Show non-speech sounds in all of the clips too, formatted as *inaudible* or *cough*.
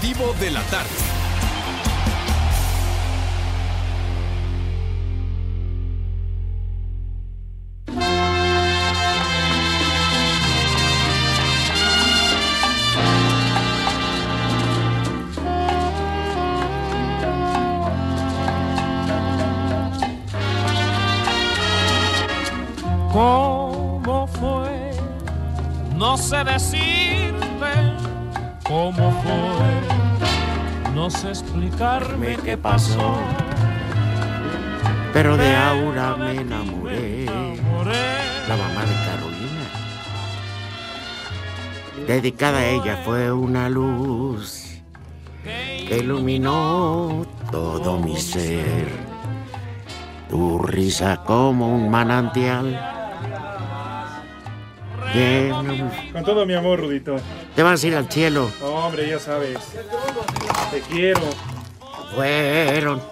de la Tarde. ¿Cómo fue? No sé decirte explicarme qué pasó. Pero de Aura me enamoré. La mamá de Carolina. Dedicada a ella fue una luz que iluminó todo mi ser. Tu risa como un manantial. Con todo mi amor, Rudito. Te vas a ir al cielo. Hombre, ya sabes. Te quiero. Fueron.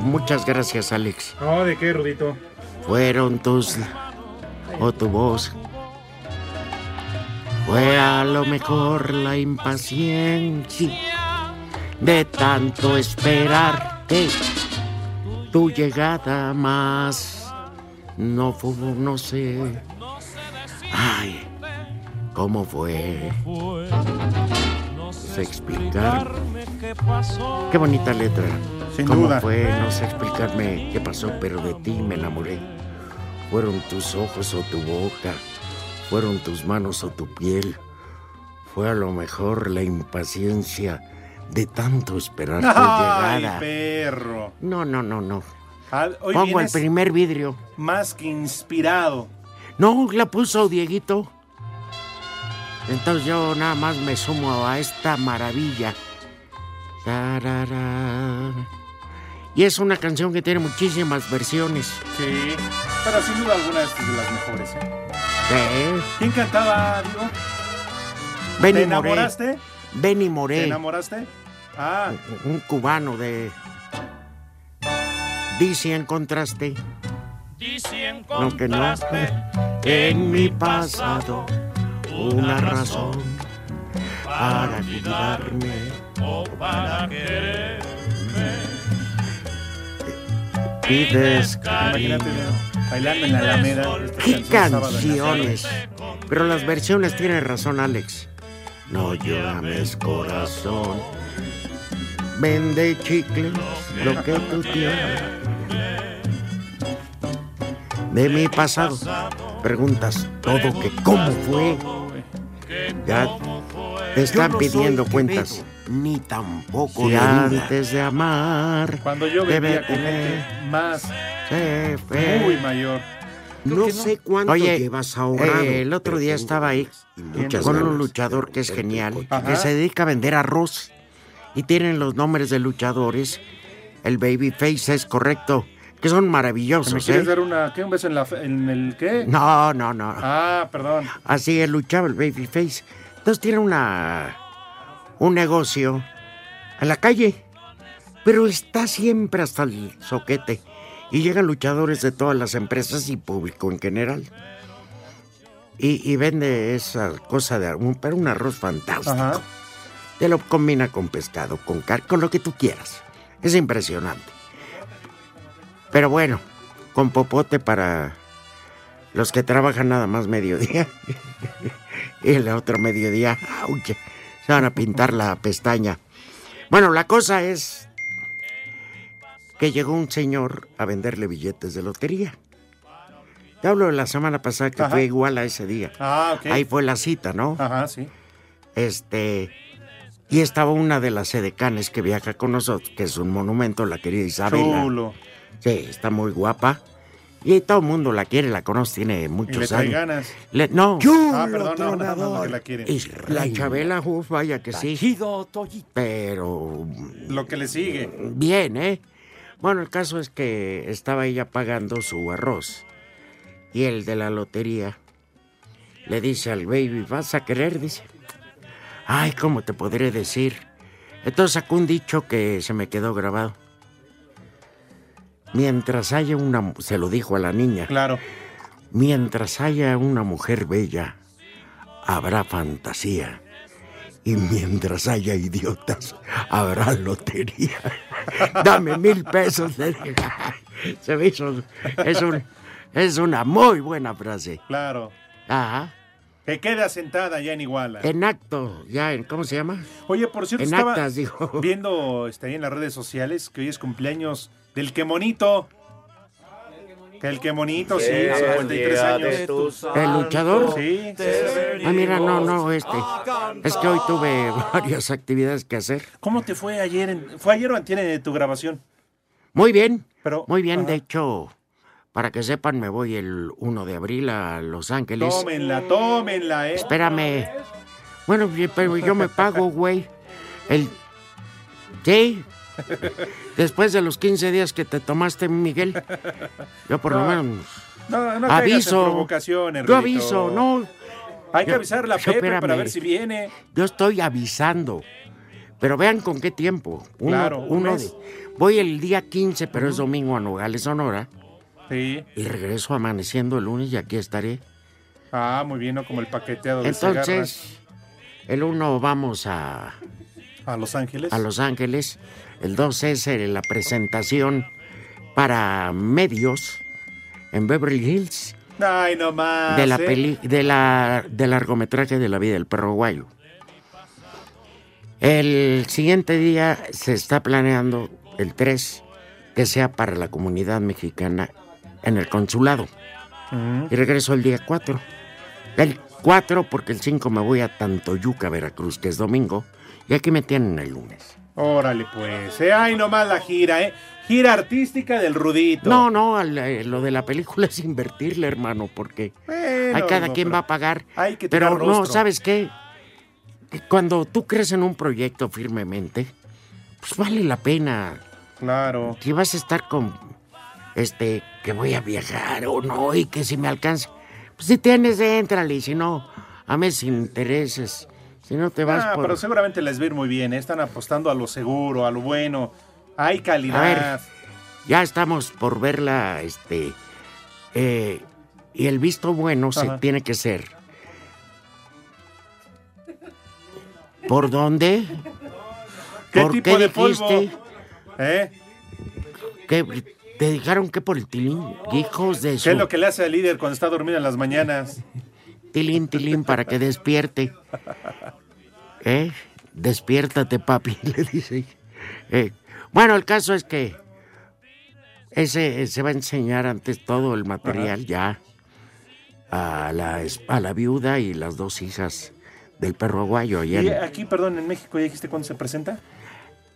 Muchas gracias, Alex. No, ¿de qué, Rudito? Fueron tus. o tu voz. Fue a lo mejor la impaciencia de tanto esperar que tu llegada más no fue, no sé. Ay, ¿cómo fue? No sé explicar. qué pasó. Qué bonita letra. Sin ¿Cómo duda. fue? No sé explicarme qué pasó, pero de ti me enamoré. Fueron tus ojos o tu boca, fueron tus manos o tu piel. Fue a lo mejor la impaciencia de tanto esperar tu Ay, llegada. perro. No, no, no, no. Hoy Pongo el vienes primer vidrio. más que inspirado. No, la puso Dieguito. Entonces yo nada más me sumo a esta maravilla. Tarara. Y es una canción que tiene muchísimas versiones. Sí. Pero sin duda alguna es de las mejores. ¿eh? ¿Eh? ¿Quién cantaba, Diego? Benny ¿Te Moré. enamoraste? Benny ¿Te Moré. enamoraste? Ah, Un cubano de. Dice en contraste. Y si No, que no. encontraste En mi pasado, una razón para cuidarme. o para quererme. Pides imagínate bailando en la Alameda. esta ¡Qué canciones! Pero las versiones tienen razón, Alex. No llames corazón. Vende chicles, lo que tú tienes. De mi pasado. Preguntas todo que cómo fue. Te están pidiendo cuentas. Ni tampoco Si de antes de amar Cuando yo debe vivía con gente más, muy mayor. No sé cuánto Oye, llevas ahorrado. eh, el otro día estaba ahí con un luchador que es genial, que se dedica a vender arroz y tienen los nombres de luchadores. El Babyface es correcto, que son ¿Me maravillosos, quieres ¿eh? dar una, qué, un beso en, la, fe- en el qué? No, no, no. Ah, perdón. Así él luchaba el Babyface. Entonces tiene una un negocio en la calle, pero está siempre hasta el soquete. Y llegan luchadores de todas las empresas y público en general. Y, y vende esa cosa de un, pero un arroz fantástico. Ajá. Te lo combina con pescado, con car con lo que tú quieras. Es impresionante. Pero bueno, con popote para los que trabajan nada más mediodía. *laughs* y el otro mediodía, *laughs* ¡auche! se van a pintar la pestaña. Bueno, la cosa es que llegó un señor a venderle billetes de lotería. Te hablo de la semana pasada que Ajá. fue igual a ese día. Ah, ok. Ahí fue la cita, ¿no? Ajá, sí. Este. Y estaba una de las edecanes que viaja con nosotros, que es un monumento, la querida Isabela. Chulo. Sí, está muy guapa. Y todo el mundo la quiere, la conoce, tiene Y le muchos trae años. ganas. Le- no, Ah, perdón, no, no, no, no, que la quieren. y la Chabela, uf, vaya que sí. Tajido, Toyito. Pero Lo que le sigue. bien, ¿eh? Bueno, el caso es que estaba ella pagando su arroz. Y el de la lotería le dice al baby, ¿vas a querer? Dice. Ay, ¿cómo te podré decir? Entonces sacó un dicho que se me quedó grabado. Mientras haya una... Se lo dijo a la niña. Claro. Mientras haya una mujer bella, habrá fantasía. Y mientras haya idiotas, habrá lotería. *laughs* Dame mil pesos. *laughs* Se me hizo. Es, un- es una muy buena frase. Claro. Ajá. Que queda sentada ya en Iguala. En acto, ya en. ¿Cómo se llama? Oye, por cierto, en estaba actas, dijo. viendo este, ahí en las redes sociales que hoy es cumpleaños del Quemonito. Que el Quemonito, sí, 53 años. ¿El luchador? Sí. Ah, mira, no, no, este. Es que hoy tuve *laughs* varias actividades que hacer. ¿Cómo te fue ayer? En, ¿Fue ayer o antier en tu grabación? Muy bien. Pero, Muy bien, ajá. de hecho, para que sepan, me voy el 1 de abril a Los Ángeles. Tómenla, tómenla, ¿eh? Espérame. Bueno, pero yo me pago, güey. El. ¿Sí? Después de los 15 días que te tomaste, Miguel. Yo por lo No, menos. No, no caigas en aviso. provocaciones, Yo aviso, no. Hay que Yo- avisarle a yo, Pepe para ver si viene. Yo estoy avisando. Pero vean con qué tiempo. Uno, Claro, un uno mes. de- voy el día 15, pero es domingo a Nogales, Sonora. Sí. Y regreso amaneciendo el lunes y aquí estaré. Ah, muy bien, ¿no? Como el paqueteado de. Entonces, el 1 vamos a, A Los Ángeles. a Los Ángeles. El 2 es eh, la presentación para medios en Beverly Hills Ay, no más. de la ¿eh? peli de la del largometraje de la vida del perro guayo. El siguiente día se está planeando el 3 que sea para la comunidad mexicana en el consulado. Y regreso el día 4. El 4 porque el 5 me voy a Tantoyuca, Veracruz, que es domingo, y aquí me tienen el lunes. Órale, pues. ¿eh? Ay, nomás la gira, ¿eh? Gira artística del Rudito. No, no, eh, lo de la película *laughs* es invertirle, hermano, porque Bueno, hay cada no, quien va a pagar. Hay que Pero no. ¿sabes qué? Cuando tú crees en un proyecto firmemente, pues vale la pena. Claro. Si vas a estar con, este, que voy a viajar o no, y que si me alcanza, pues si tienes, éntrale, y si no, a mí sin intereses. Si no te vas Ah, por... pero seguramente les va a ir muy bien. ¿eh? Están apostando a lo seguro, a lo bueno. Hay A calidad. ver, ya estamos por verla, este, eh, y el visto bueno se tiene que ser. ¿Por dónde? ¿Qué ¿Por tipo qué de polvo? dijiste? ¿Eh? ¿Qué, ¿Te dijeron que por el tilín? Hijos de ¿Qué su... es lo que le hace al líder cuando está dormido en las mañanas? Tilín, tilín, para que despierte. ¿Eh? Despiértate, papi, *laughs* le dice. Eh, Bueno, el caso es que ese se va a enseñar antes todo el material ya a la, a la viuda y las dos hijas del perro aguayo. Y en- aquí, perdón, en México, ¿ya dijiste cuándo se presenta?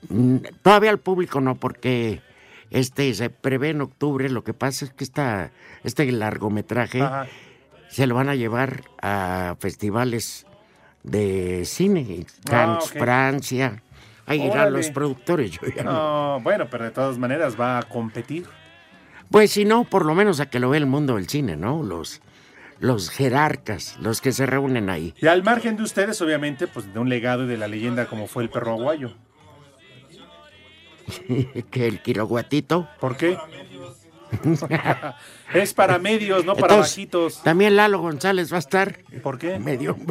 Mm, Todavía al público no, porque este se prevé en octubre. Lo que pasa es que esta, este largometraje Ajá. se lo van a llevar a festivales de cine, Cannes, Ah, ok. Francia. Ahí irán los productores. yo ya no- No, bueno, pero de todas maneras va a competir. Pues si no, por lo menos a que lo vea el mundo del cine, ¿no? Los, los jerarcas, los que se reúnen ahí. Y al margen de ustedes, obviamente, pues de un legado y de la leyenda como fue el perro aguayo. *laughs* que el quiroguatito. ¿Por qué? *laughs* es para medios, no para Entonces, bajitos. También Lalo González va a estar. ¿Por qué? Medio. *laughs*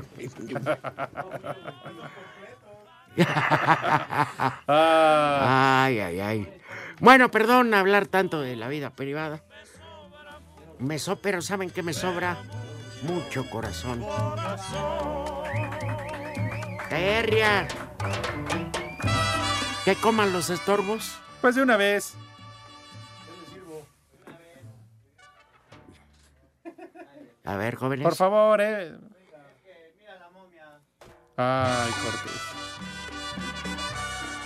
Ay, ay, ay. Bueno, perdón hablar tanto de la vida privada. Me so, pero ¿saben qué me sobra? Mucho corazón. Terria. Que coman los estorbos. pues de una vez. A ver, jóvenes. Por favor, eh. Ay, Cortés.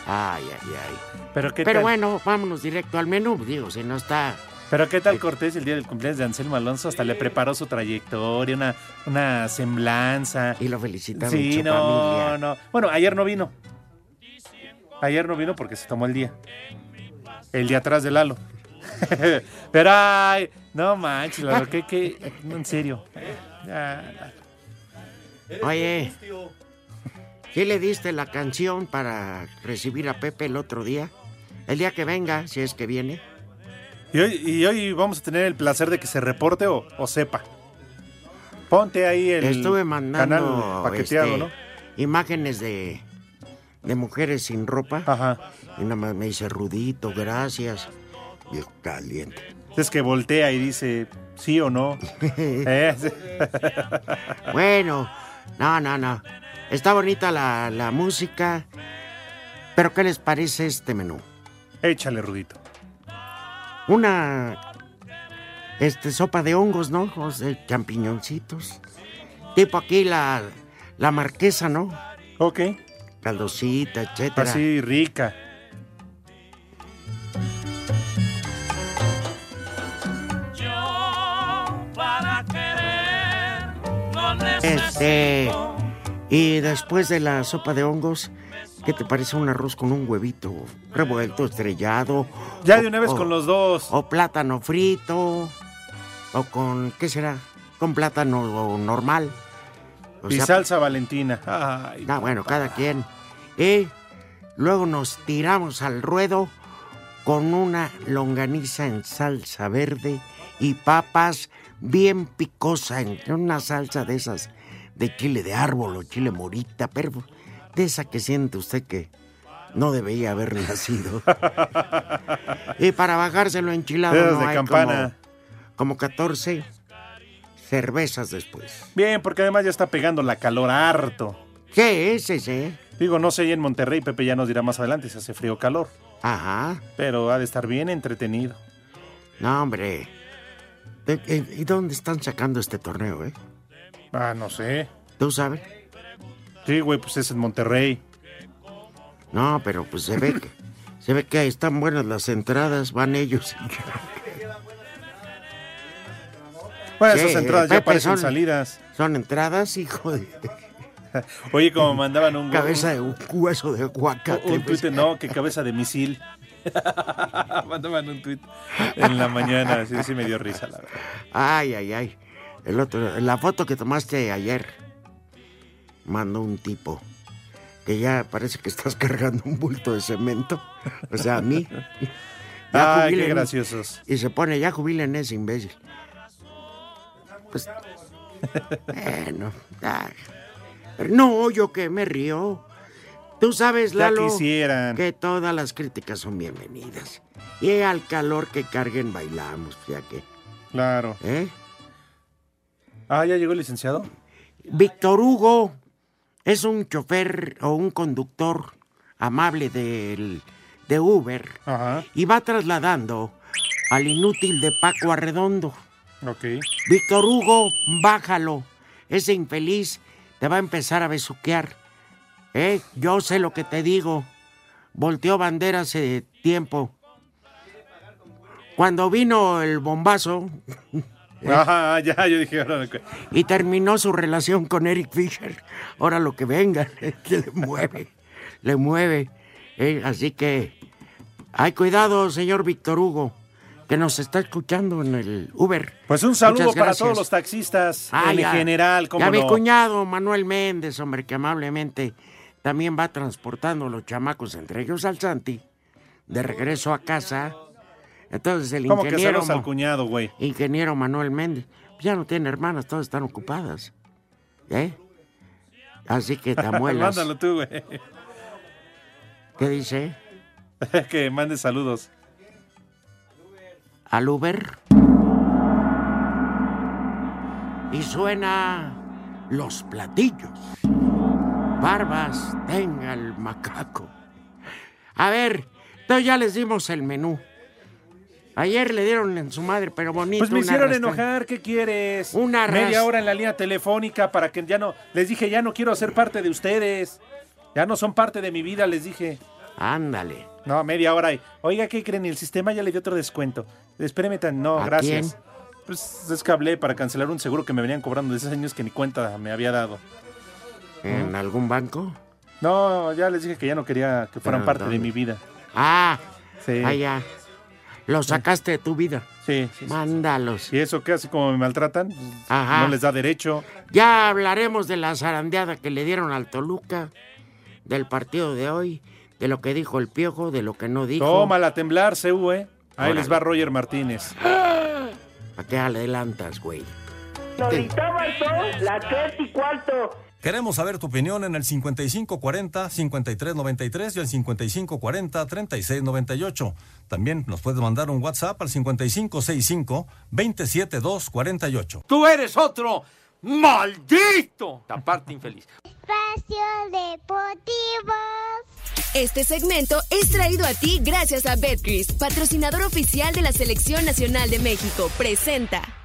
Ay, ay, ay. Pero qué Pero tal? bueno, vámonos directo al menú. Digo, si no está Pero qué tal Cortés el día del cumpleaños de Anselmo Alonso, hasta le preparó su trayectoria, una, una semblanza. Y lo felicitaron Sí, no, familia. no. Bueno, ayer no vino. Ayer no vino porque se tomó el día. El día atrás de Lalo. *laughs* Pero ay, no manches, Lalo, que, que, no, en serio. Oye, ¿qué le diste la canción para recibir a Pepe el otro día? El día que venga, si es que viene. Y hoy, y hoy vamos a tener el placer de que se reporte o, o sepa. Ponte ahí el Estuve mandando canal paqueteado, este, ¿no? imágenes de, de mujeres sin ropa. Ajá. Y nada más me dice, Rudito, gracias. Viejo caliente. Es que voltea y dice sí o no. *laughs* Eh. Bueno, no, no, no. Está bonita la, la música. Pero ¿qué les parece este menú? Échale, Rudito. Una este sopa de hongos, ¿no? Sea, champiñoncitos. Tipo aquí la, la marquesa, ¿no? Ok. Caldosita, etcétera. Así rica. Este. Y después de la sopa de hongos, ¿qué te parece un arroz con un huevito revuelto, estrellado? Ya de una vez o- con los dos. O plátano frito. O con, ¿qué será? Con plátano normal. O y sea, salsa valentina. Ay, Ah, bueno, cada quien. Y luego nos tiramos al ruedo con una longaniza en salsa verde y papas bien picosa en una salsa de esas de chile de árbol o chile morita, pero de esa que siente usted que no debería haber *laughs* nacido. y para bajárselo enchilado Dedos no de hay campana. Como, como 14 cervezas después. Bien, porque además ya está pegando la calor harto. ¿Qué es ese? Digo, no sé, en Monterrey, Pepe ya nos dirá más adelante si hace frío o calor. Ajá. Pero ha de estar bien entretenido. No, hombre. ¿De- de- ¿Y dónde están sacando este torneo, eh? Ah, no sé. ¿Tú sabes? Sí, güey, pues es en Monterrey. No, pero pues se ve que se ve que están buenas las entradas, van ellos. Bueno, esas entradas ya parecen son- salidas. Son entradas, hijo de *laughs* Oye, como mandaban un... cabeza de un hueso de aguacate. Un, pues. tuit, no, que cabeza de misil. *laughs* mandaban un tuit en la mañana. Sí, sí me dio risa, la verdad. Ay, ay, ay. El otro, la foto que tomaste ayer mandó un tipo que ya parece que estás *laughs* cargando un bulto de cemento. O sea, a mí. Ya Ay, qué jubilen- graciosos. Y se pone, ya jubilen ese imbécil. Pues. Bueno. Pero no, yo que me río. Tú sabes, Lalo, que todas las críticas son bienvenidas. Y al calor que carguen bailamos, ya que. Claro. ¿Eh? Ah, ¿ya llegó el licenciado? Víctor Hugo es un chofer o un conductor amable del, de Uber Ajá. y va trasladando al inútil de Paco Arredondo. Ok. Víctor Hugo, bájalo. Ese infeliz te va a empezar a besuquear. ¿Eh? Yo sé lo que te digo. Volteó bandera hace tiempo. Cuando vino el bombazo *laughs* Ajá, ya, yo dije, ahora, y terminó su relación con Eric Fisher, ahora lo que venga, *laughs* que le mueve, le mueve. ¿eh? Así que, hay cuidado, señor Víctor Hugo, que nos está escuchando en el Uber. Pues un saludo para todos los taxistas Ah, en ya. general, Ya mi cuñado Manuel Méndez, hombre, que amablemente también va transportando los chamacos, entre ellos al Santi, de regreso a casa. Entonces el ¿Cómo que ingeniero, saludos al cuñado, güey? ingeniero Manuel Méndez, ya no tiene hermanas, todas están ocupadas. ¿Eh? Así que te *laughs* amuelas. Mándalo tú, güey. ¿Qué dice? *laughs* que mande saludos. Al Uber. Y suena los platillos. Barbas, tenga el macaco. A ver, entonces ya les dimos el menú. Ayer le dieron en su madre, pero bonito. Pues me hicieron enojar, ¿qué quieres? Una Media hora en la línea telefónica para que ya no... Les dije, ya no quiero ser parte de ustedes. Ya no son parte de mi vida, les dije. Ándale. No, media hora. y, Oiga, ¿qué creen? El sistema ya le dio otro descuento. Espéreme tan, no, ¿A gracias. Pues es que hablé para cancelar un seguro que me venían cobrando de esos años que ni cuenta me había dado. ¿En algún banco? No, ya les dije que ya no quería que fueran Pero, parte de mi vida. Ah, Sí. ah, ya. Lo sacaste de tu vida. Sí, sí, sí. Mándalos. Y eso que así como me maltratan, pues, Ajá. no les da derecho. Ya hablaremos de la zarandeada que le dieron al Toluca, del partido de hoy, de lo que dijo el Piojo, de lo que no dijo. Tómala a temblar, CU, eh. Ahí Órale. les va Roger Martínez. *gasps* ¿A qué adelantas, güey? la tres y cuarto. Queremos saber tu opinión en el 5540-5393 y el 5540-3698. También nos puedes mandar un WhatsApp al 5565-27248. Tú eres otro maldito. Taparte infeliz. Espacio Deportivo. Este segmento es traído a ti gracias a Betcris, patrocinador oficial de la Selección Nacional de México. Presenta.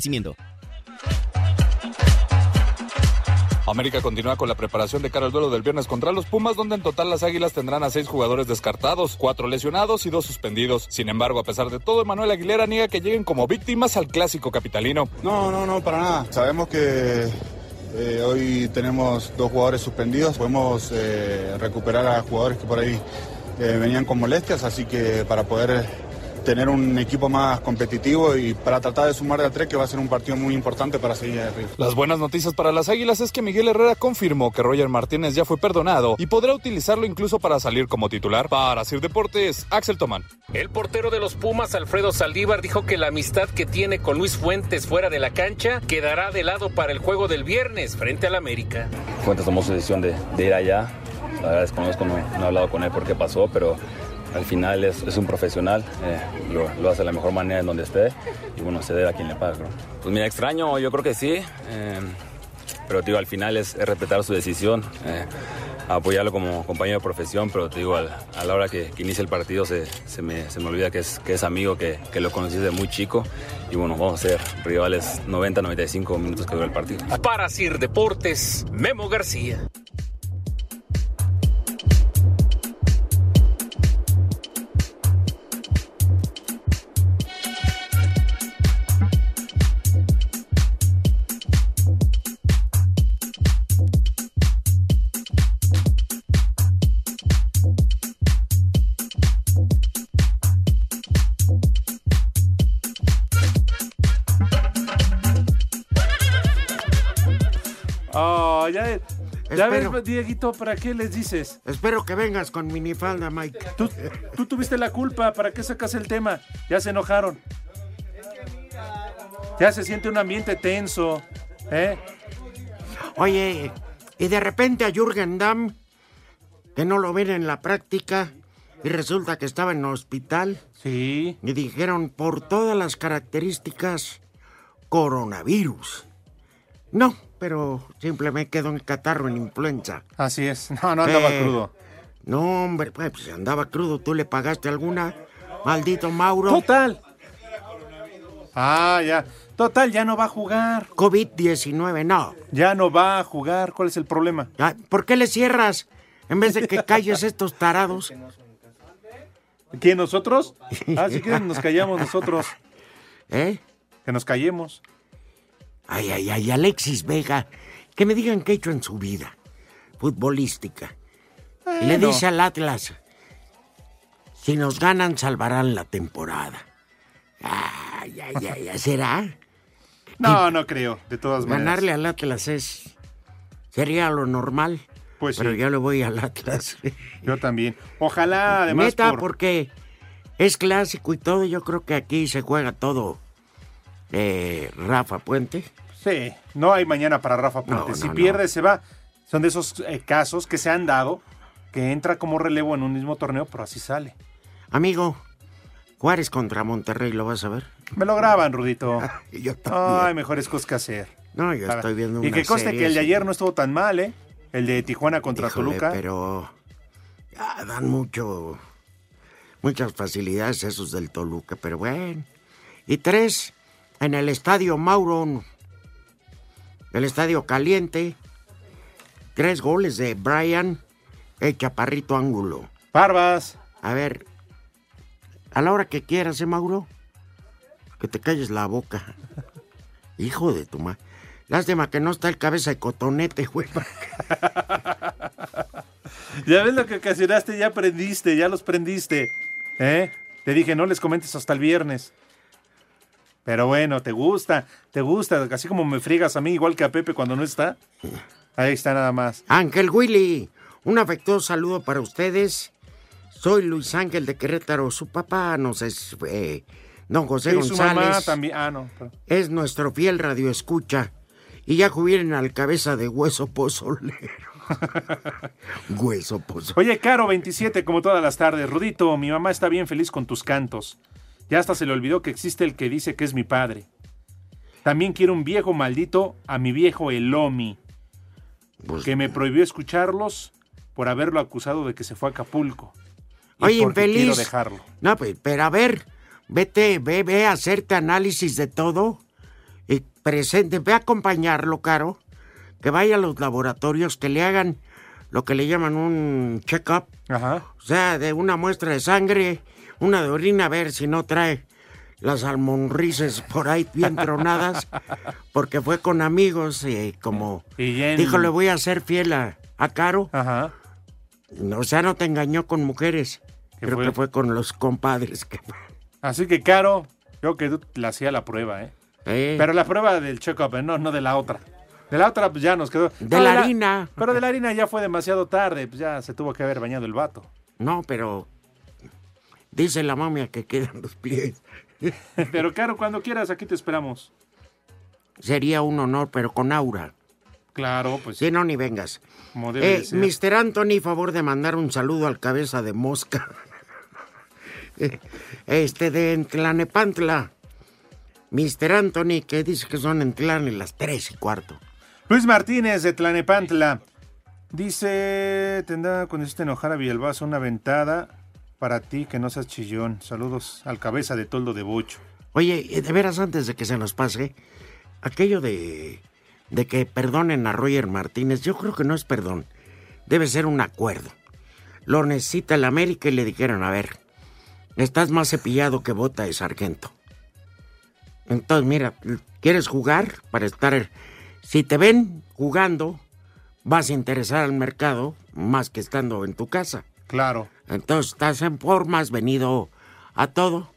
América continúa con la preparación de cara al duelo del viernes contra los Pumas, donde en total las Águilas tendrán a seis jugadores descartados, cuatro lesionados y dos suspendidos. Sin embargo, a pesar de todo, Manuel Aguilera niega que lleguen como víctimas al clásico capitalino. No, no, no, para nada. Sabemos que eh, hoy tenemos dos jugadores suspendidos. Podemos eh, recuperar a jugadores que por ahí eh, venían con molestias, así que para poder tener un equipo más competitivo y para tratar de sumar de a tres, que va a ser un partido muy importante para seguir arriba. Las buenas noticias para las Águilas es que Miguel Herrera confirmó que Roger Martínez ya fue perdonado y podrá utilizarlo incluso para salir como titular. Para Sir Deportes, Axel Tomán. El portero de los Pumas, Alfredo Saldívar, dijo que la amistad que tiene con Luis Fuentes fuera de la cancha quedará de lado para el juego del viernes frente al América. Fuentes tomó su decisión de, de ir allá. La verdad desconozco, no, no he hablado con él por qué pasó, pero al final es, es un profesional, eh, lo, lo, hace de la mejor manera en donde esté y bueno, se debe a quien le paga. Creo. Pues mira, extraño, yo creo que sí, eh, pero digo, al final es, es respetar su decisión, eh, apoyarlo como compañero de profesión, pero te digo, al, a la hora que, que inicia el partido se, se, me, se, me, olvida que es, que es amigo, que, que, lo conocí desde muy chico y bueno, vamos a ser rivales 90-95 minutos que dura el partido. Para Sir Deportes, Memo García. Ya, ya Espero. ves, Dieguito, ¿para qué les dices? Espero que vengas con minifalda, Mike. Tú, tú tuviste la culpa, ¿para qué sacas el tema? Ya se enojaron. Ya se siente un ambiente tenso. ¿eh? Oye, y de repente a Jürgen Damm, que no lo ven en la práctica, y resulta que estaba en el hospital. Sí. Y dijeron, por todas las características, coronavirus. No, pero simplemente quedó en catarro, en influenza. Así es. No, no andaba Eh, crudo. No, hombre, pues si andaba crudo, ¿tú le pagaste alguna? Maldito Mauro. Total. Ah, ya. Total, ya no va a jugar. COVID-19, no. Ya no va a jugar. ¿Cuál es el problema? Ah, ¿Por qué le cierras? En vez de que calles estos tarados. ¿Quién, nosotros? *laughs* Ah, si quieren nos callamos nosotros. ¿Eh? Que nos callemos. Ay, ay, ay, Alexis Vega. Que me digan qué ha hecho en su vida. Futbolística. Le dice al Atlas, si nos ganan, salvarán la temporada. Ay, ay, ay, ay, ¿será? *laughs* No, no creo, de todas maneras. Ganarle al Atlas es... Sería lo normal. Pues Pero sí. yo le voy al Atlas. *laughs* Yo también. Ojalá, además. Neta, por- porque es clásico y todo. Yo creo que aquí se juega todo. Eh, Rafa Puente. Sí, no hay mañana para Rafa Puente. No, si no, pierde, se va. Son de esos eh, casos que se han dado que entra como relevo en un mismo torneo, pero así sale. Amigo, Juárez contra Monterrey, ¿lo vas a ver? Me lo graban, Rudito. *laughs* yo Ay, mejores cosas que hacer. No, yo estoy viendo Y una que conste serie que el de ayer no estuvo tan mal, ¿eh? El de Tijuana contra Híjole, Toluca. pero ah, dan mucho, muchas facilidades esos del Toluca, pero bueno. Y tres, en el estadio Mauro, el estadio caliente, tres goles de Brian, el chaparrito ángulo. Barbas. A ver, a la hora que quieras, ¿eh, Mauro? Que te calles la boca. *laughs* Hijo de tu madre. Lástima que no está el cabeza de cotonete, güey. *laughs* Ya ves lo que ocasionaste, ya aprendiste, ya los prendiste. ¿Eh? Te dije, no les comentes hasta el viernes. Pero bueno, te gusta, te gusta, así como me friegas a mí, igual que a Pepe cuando no está. Ahí está nada más. Ángel Willy, un afectuoso saludo para ustedes. Soy Luis Ángel de Querétaro. Su papá nos es eh, don José Sí, su mamá González. también. Ah, no. Es nuestro fiel radioescucha. Y ya jubilen al cabeza de hueso pozolero. *laughs* hueso pozolero. Oye, Caro 27, como todas las tardes. Rudito, mi mamá está bien feliz con tus cantos. Ya hasta se le olvidó que existe el que dice que es mi padre. También quiero un viejo maldito a mi viejo Elomi, Pues que me prohibió escucharlos por haberlo acusado de que se fue a Acapulco. Y Oye, infeliz. quiero dejarlo. No, pues, pero a ver, vete, ve, ve a hacerte análisis de todo. Y presente, ve a acompañarlo, Caro. Que vaya a los laboratorios, que le hagan lo que le llaman un check-up. Ajá. O sea, de una muestra de sangre, una de orina, a ver si no trae las almonrices por ahí bien tronadas. *laughs* Porque fue con amigos y como Y en- dijo, le voy a ser fiel a, a Caro. Ajá. O sea, no te engañó con mujeres. Creo fue? que fue con los compadres. Que... Así que, Caro, yo que tú le hacía la prueba, ¿eh? Eh. Pero la prueba del check-up, ¿eh? no, no de la otra. De la otra, pues ya nos quedó. De No, la harina. Pero de la harina ya fue demasiado tarde, pues ya se tuvo que haber bañado el vato. No, pero dice la momia que quedan los pies. *laughs* Pero, Caro, cuando quieras, aquí te esperamos. Sería un honor, pero con aura. Claro, pues. Si no, ni vengas. Como debe Eh. Mr. Anthony, favor de mandar un saludo al cabeza de mosca. *laughs* Eh, este de Tlanepantla. Mr. Anthony, que dice que son en Tlane las tres y cuarto. Luis Martínez de Tlanepantla. Dice, tendrá cuando hiciste enojar a Villalbazo una ventada para ti que no seas chillón. Saludos al cabeza de toldo de bocho. Oye, eh, de veras, antes de que se nos pase, aquello de, de que perdonen a Roger Martínez, yo creo que no es perdón. Debe ser un acuerdo. Lo necesita el América y le dijeron, a ver, estás más cepillado que bota de sargento. Entonces, mira, ¿quieres jugar para estar... Si te ven jugando, vas a interesar al mercado más que estando en tu casa. Claro. Entonces, estás en forma, has venido a todo.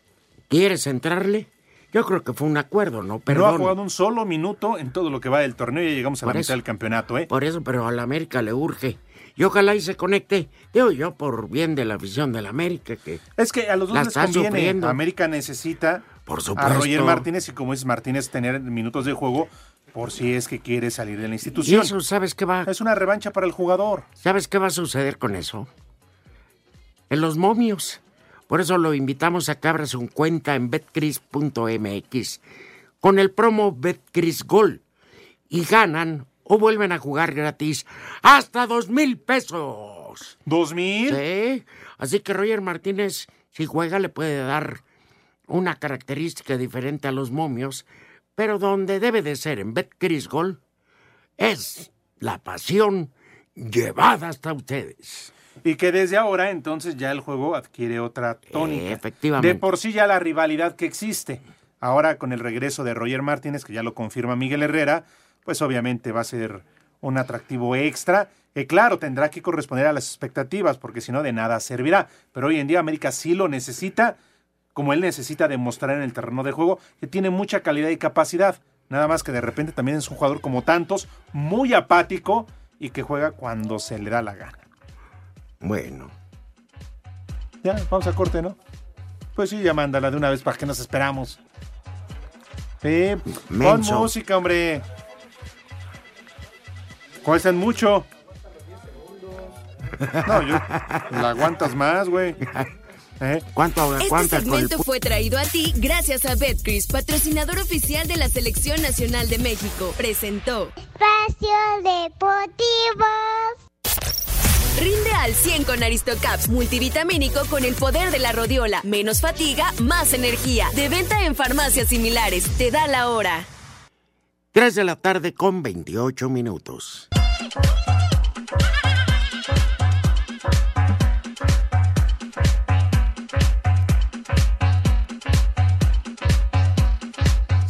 ¿Quieres entrarle? Yo creo que fue un acuerdo, ¿no? No ha jugado un solo minuto en todo lo que va del torneo y llegamos a la Por mitad eso. del campeonato, ¿eh? Por eso, pero a la América le urge. Y ojalá y se conecte, digo yo, por bien de la afición de la América, que Es que a los dos la les conviene. sufriendo. América necesita Por a supuesto. Roger Martínez y como es Martínez tener minutos de juego por si es que quiere salir de la Y institución. eso, ¿sabes qué va? Es una revancha para el jugador. ¿Sabes qué va a suceder con eso? En los momios. Por eso lo invitamos a que abra su cuenta en betcris.mx con el promo Betcris Gol y ganan o vuelven a jugar gratis hasta dos mil pesos. ¿Dos mil? Sí. Así que Roger Martínez, si juega, le puede dar una característica diferente a los momios, pero donde debe de ser en Betcris Gol es la pasión llevada hasta ustedes. Y que desde ahora entonces ya el juego adquiere otra tónica. Eh, efectivamente. De por sí ya la rivalidad que existe. Ahora con el regreso de Roger Martínez, que ya lo confirma Miguel Herrera, pues obviamente va a ser un atractivo extra. Que claro, tendrá que corresponder a las expectativas, porque si no, de nada servirá. Pero hoy en día América sí lo necesita, como él necesita demostrar en el terreno de juego, que tiene mucha calidad y capacidad. Nada más que de repente también es un jugador como tantos, muy apático y que juega cuando se le da la gana. Bueno. Ya, vamos a corte, ¿no? Pues sí, ya mándala de una vez para que nos esperamos. Sí, pon Menso. música, hombre. Cuestan mucho. No, yo. La aguantas más, güey. *laughs* ¿Cuánto, Este cuánto con el segmento fue traído a ti gracias a Betcris, patrocinador oficial de la Selección Nacional de México. Presentó Espacio Deportivo. Rinde al 100 con Aristocaps multivitamínico con el poder de la rodiola. Menos fatiga, más energía. De venta en farmacias similares. Te da la hora. 3 de la tarde con 28 minutos.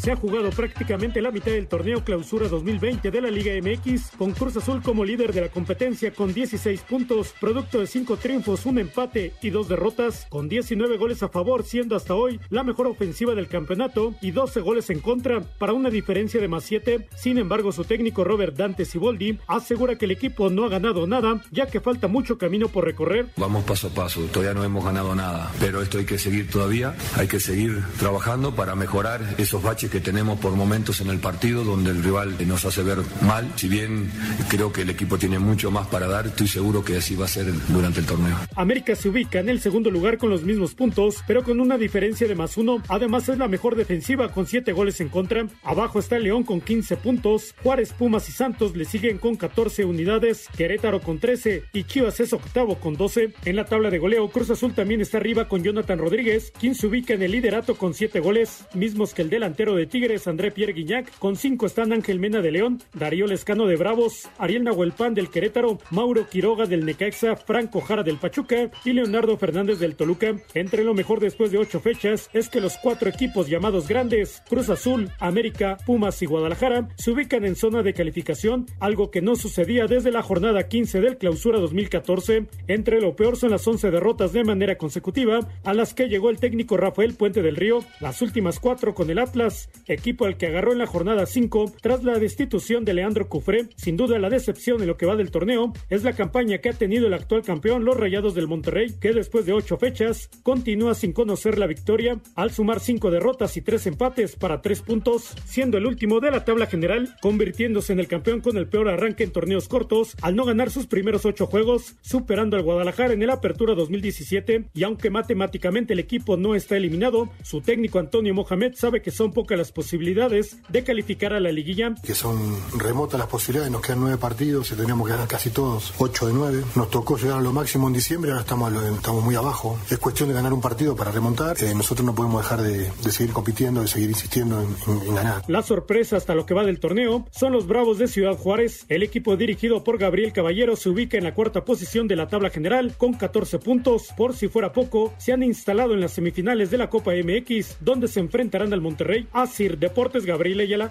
Se ha jugado prácticamente la mitad del torneo Clausura 2020 de la Liga MX, con Cruz Azul como líder de la competencia con 16 puntos, producto de 5 triunfos, un empate y dos derrotas, con 19 goles a favor, siendo hasta hoy la mejor ofensiva del campeonato y 12 goles en contra, para una diferencia de más 7. Sin embargo, su técnico Robert Dante Siboldi asegura que el equipo no ha ganado nada, ya que falta mucho camino por recorrer. Vamos paso a paso, todavía no hemos ganado nada, pero esto hay que seguir todavía, hay que seguir trabajando para mejorar esos baches que tenemos por momentos en el partido donde el rival nos hace ver mal. Si bien creo que el equipo tiene mucho más para dar, estoy seguro que así va a ser durante el torneo. América se ubica en el segundo lugar con los mismos puntos, pero con una diferencia de más uno. Además es la mejor defensiva con 7 goles en contra. Abajo está León con 15 puntos. Juárez, Pumas y Santos le siguen con 14 unidades. Querétaro con 13 y Chivas es octavo con 12. En la tabla de goleo, Cruz Azul también está arriba con Jonathan Rodríguez, quien se ubica en el liderato con 7 goles, mismos que el delantero de Tigres, André Pierre Guignac. Con 5 están Ángel Mena de León, Darío Lescano de Bravos, Ariel Nahuelpan del Querétaro, Mauro Quiroga del Necaxa, Franco Jara del Pachuca y Leonardo Fernández del Toluca. Entre lo mejor después de 8 fechas es que los cuatro equipos llamados grandes, Cruz Azul, América, Pumas y Guadalajara, se ubican en zona de calificación, algo que no sucedía desde la jornada 15 del clausura 2014. Entre lo peor son las 11 derrotas de manera consecutiva a las que llegó el técnico Rafael Puente del Río, las últimas cuatro con el Atlas, equipo al que agarró en la jornada 5 tras la destitución de Leandro Cufré. Sin duda la decepción en lo que va del torneo es la campaña que ha tenido el actual campeón, los Rayados del Monterrey, que después de 8 fechas continúa sin conocer la victoria al sumar 5 derrotas y 3 empates para 3 puntos, siendo el último de la tabla general, convirtiéndose en el campeón con el peor arranque en torneos cortos al no ganar sus primeros 8 juegos, superando al Guadalajara en el Apertura 2017 y aunque matemáticamente el equipo no está eliminado, su técnico Antonio Mohamed sabe que son pocas las posibilidades de calificar a la liguilla. Que son remotas las posibilidades, nos quedan nueve partidos y teníamos que ganar casi todos, 8 de 9. Nos tocó llegar a lo máximo en diciembre, ahora estamos, estamos muy abajo. Es cuestión de ganar un partido para remontar. Eh, nosotros no podemos dejar de, de, seguir compitiendo, de seguir insistiendo en, en, en, ganar. La sorpresa hasta lo que va del torneo son los Bravos de Ciudad Juárez. El equipo dirigido por Gabriel Caballero se ubica en la cuarta posición de la tabla general con 14 puntos. Por si fuera poco, se han instalado en las semifinales de la Copa MX, donde se enfrentarán al Monterrey. Asir Deportes Gabriel Ayala.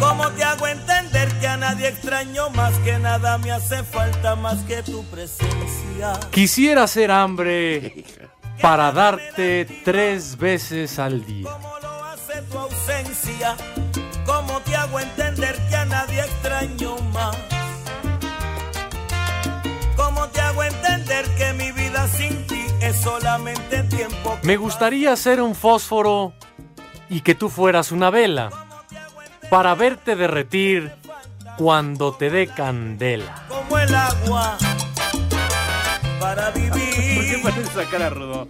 ¿Cómo te hago entender que a nadie extraño más que nada me hace falta más que tu presencia? Quisiera hacer hambre *laughs* para darte tres veces al día. ¿Cómo lo hace tu ausencia? ¿Cómo te hago entender que a nadie extraño más? Solamente tiempo? Me gustaría ser un fósforo y que tú fueras una vela para verte derretir cuando te dé candela. Como el agua para vivir. ¿Por qué pones esa cara, Rudo?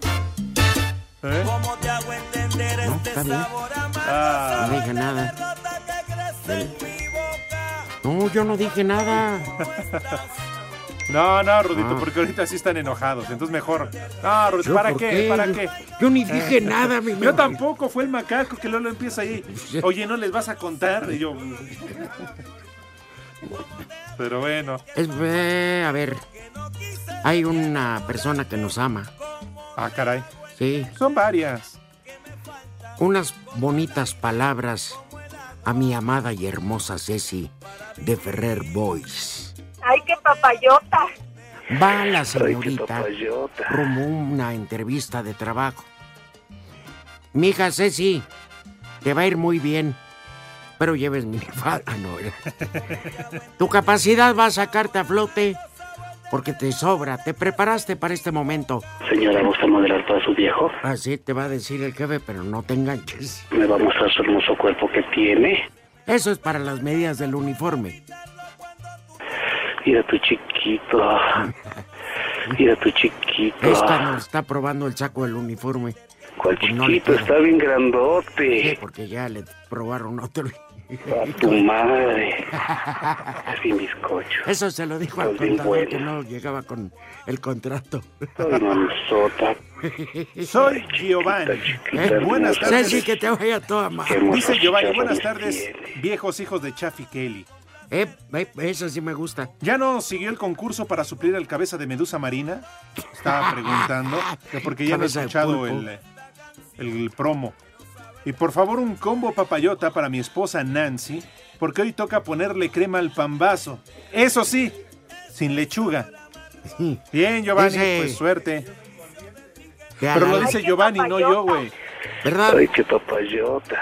¿Eh? ¿Cómo te hago entender no, este está bien. sabor amargo? Ah. No dije nada. No, yo no dije nada. No, no, Rudito, Ah. porque ahorita sí están enojados. Entonces mejor. No, Rudito, ¿Yo ¿para qué? qué? ¿Para Yo- qué? yo ni dije nada, mi Yo tampoco, fue el macaco que luego empieza ahí. *laughs* Oye, ¿no les vas a contar? Y yo. Pero bueno. Es, eh, a ver, hay una persona que nos ama. Ah, caray. Sí. Son varias. Unas bonitas palabras a mi amada y hermosa Ceci de Ferrer Boys. ¡Ay, qué papayota! Va la Ay, señorita papayota. rumbo a una entrevista de trabajo. Mija Ceci, te va a ir muy bien, pero lleves minifalda, no. era. *laughs* Tu capacidad va a sacarte a flote porque te sobra. Te preparaste para este momento. Señora, ¿gusta modelar para su viejo? Así te va a decir el jefe, pero no te enganches. ¿Me va a mostrar su hermoso cuerpo que tiene? Eso es para las medidas del uniforme. Mira tu chiquito. *laughs* Mira tu chiquito. Esta nos está probando el saco del uniforme. ¿Cuál Pues no chiquito? queda. Está bien grandote. Sí, porque ya le probaron otro. A tu madre. *laughs* Mi bizcocho. Eso se lo dijo al contador que no llegaba con el contrato. Mamazota. Soy Giovanni. ¿Eh? Buenas tardes. Ceci, que te vaya toda madre. Dice Giovanni, buenas tardes, viejos hijos de Chaffy Kelly. Eh, eh, eso sí me gusta. ¿Ya no siguió el concurso para suplir al cabeza de Medusa Marina? Estaba *laughs* preguntando, que porque ya no he escuchado el, el promo. Y por favor, un combo papayota para mi esposa Nancy, porque hoy toca ponerle crema al pambazo. Eso sí, sin lechuga. Bien, Giovanni, pues suerte. Pero lo dice Giovanni, no yo, güey. ¿Verdad? Ay, qué papayota.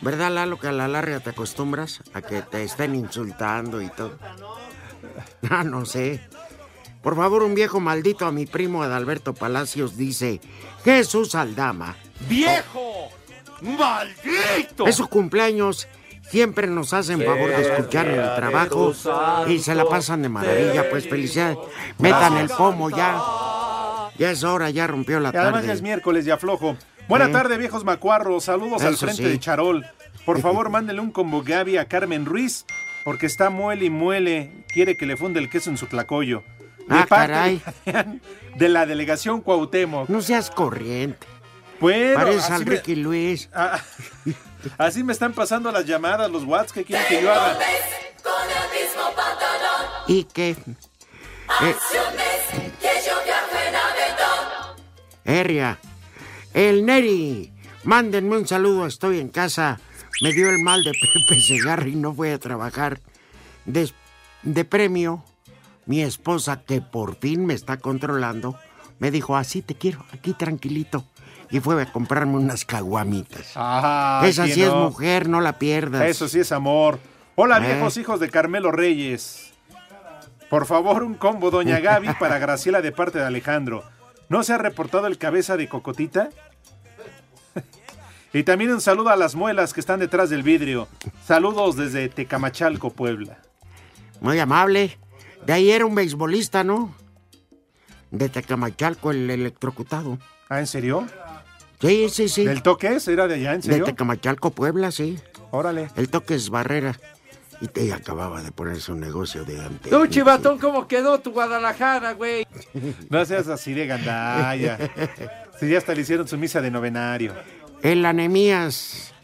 ¿Verdad, Lalo, que a la larga te acostumbras a que te estén insultando y todo? *laughs* Ah, no sé. Por favor, un viejo maldito a mi primo Adalberto Palacios dice, Jesús Aldama. ¡Viejo! ¡Maldito! Es su cumpleaños. Siempre nos hacen favor de escuchar en el trabajo y se la pasan de maravilla. Pues felicidades. Metan el pomo ya. Ya es hora, ya rompió la Y además es tarde. miércoles y aflojo. Buena tarde, viejos macuarros. Saludos al frente sí. de Charol. Por *laughs* favor, mándele un combo Gaby a Carmen Ruiz, porque está muele y muele. Quiere que le funde el queso en su tlacoyo. De Ah, parte caray. de- la delegación Cuauhtémoc. No seas corriente. Bueno, Pareces al me- Luis. Ah, *laughs* así me están pasando las llamadas, los whats que quieren que yo haga. Y que... eh, Herria. El Neri. Mándenme un saludo, estoy en casa. Me dio el mal de Pepe Segarra y no voy a trabajar. De premio, mi esposa, que por fin me está controlando, me dijo, así te quiero, aquí tranquilito. Y fue a comprarme unas caguamitas. Ah, Esa ¿quién sí es mujer, no la pierdas. Eso sí es amor. Hola, Eh. viejos hijos de Carmelo Reyes. Por favor, un combo, doña Gaby, para *laughs* Graciela de parte de Alejandro. ¿No se ha reportado el cabeza de Cocotita? Y también un saludo a las muelas que están detrás del vidrio. Saludos desde Tecamachalco, Puebla. Muy amable. De ahí era un beisbolista, ¿no? De Tecamachalco, el electrocutado. ¿Ah, en serio? Sí, sí, sí. ¿Del toques? ¿Era de allá, en De serio? Tecamachalco, Puebla, sí. Órale. El toque es barrera. Y te acababa de ponerse un negocio de antes. Tú, chivatón, ¿cómo quedó tu Guadalajara, güey? *laughs* No seas así de gandalla. Si ya hasta le hicieron su misa de novenario. El anemías.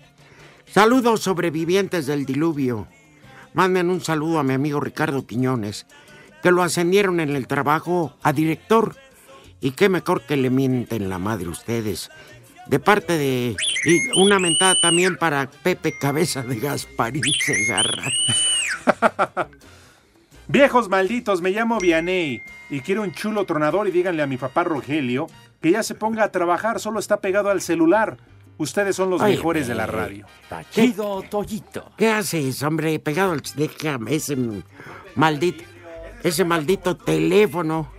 Saludos sobrevivientes del diluvio. Manden un saludo a mi amigo Ricardo Quiñones, que lo ascendieron en el trabajo a director. Y qué mejor que le mienten la madre ustedes. De parte de... Y una mentada también para Pepe Cabeza de Gasparín Segarra. *laughs* Viejos malditos, me llamo Vianey y quiero un chulo tronador y díganle a mi papá Rogelio que ya se ponga a trabajar, solo está pegado al celular. Ustedes son los Ay, mejores de la radio. Chido, Toyito. ¿Qué haces, hombre? Pegado al... Déjame ese maldito... Ese maldito teléfono.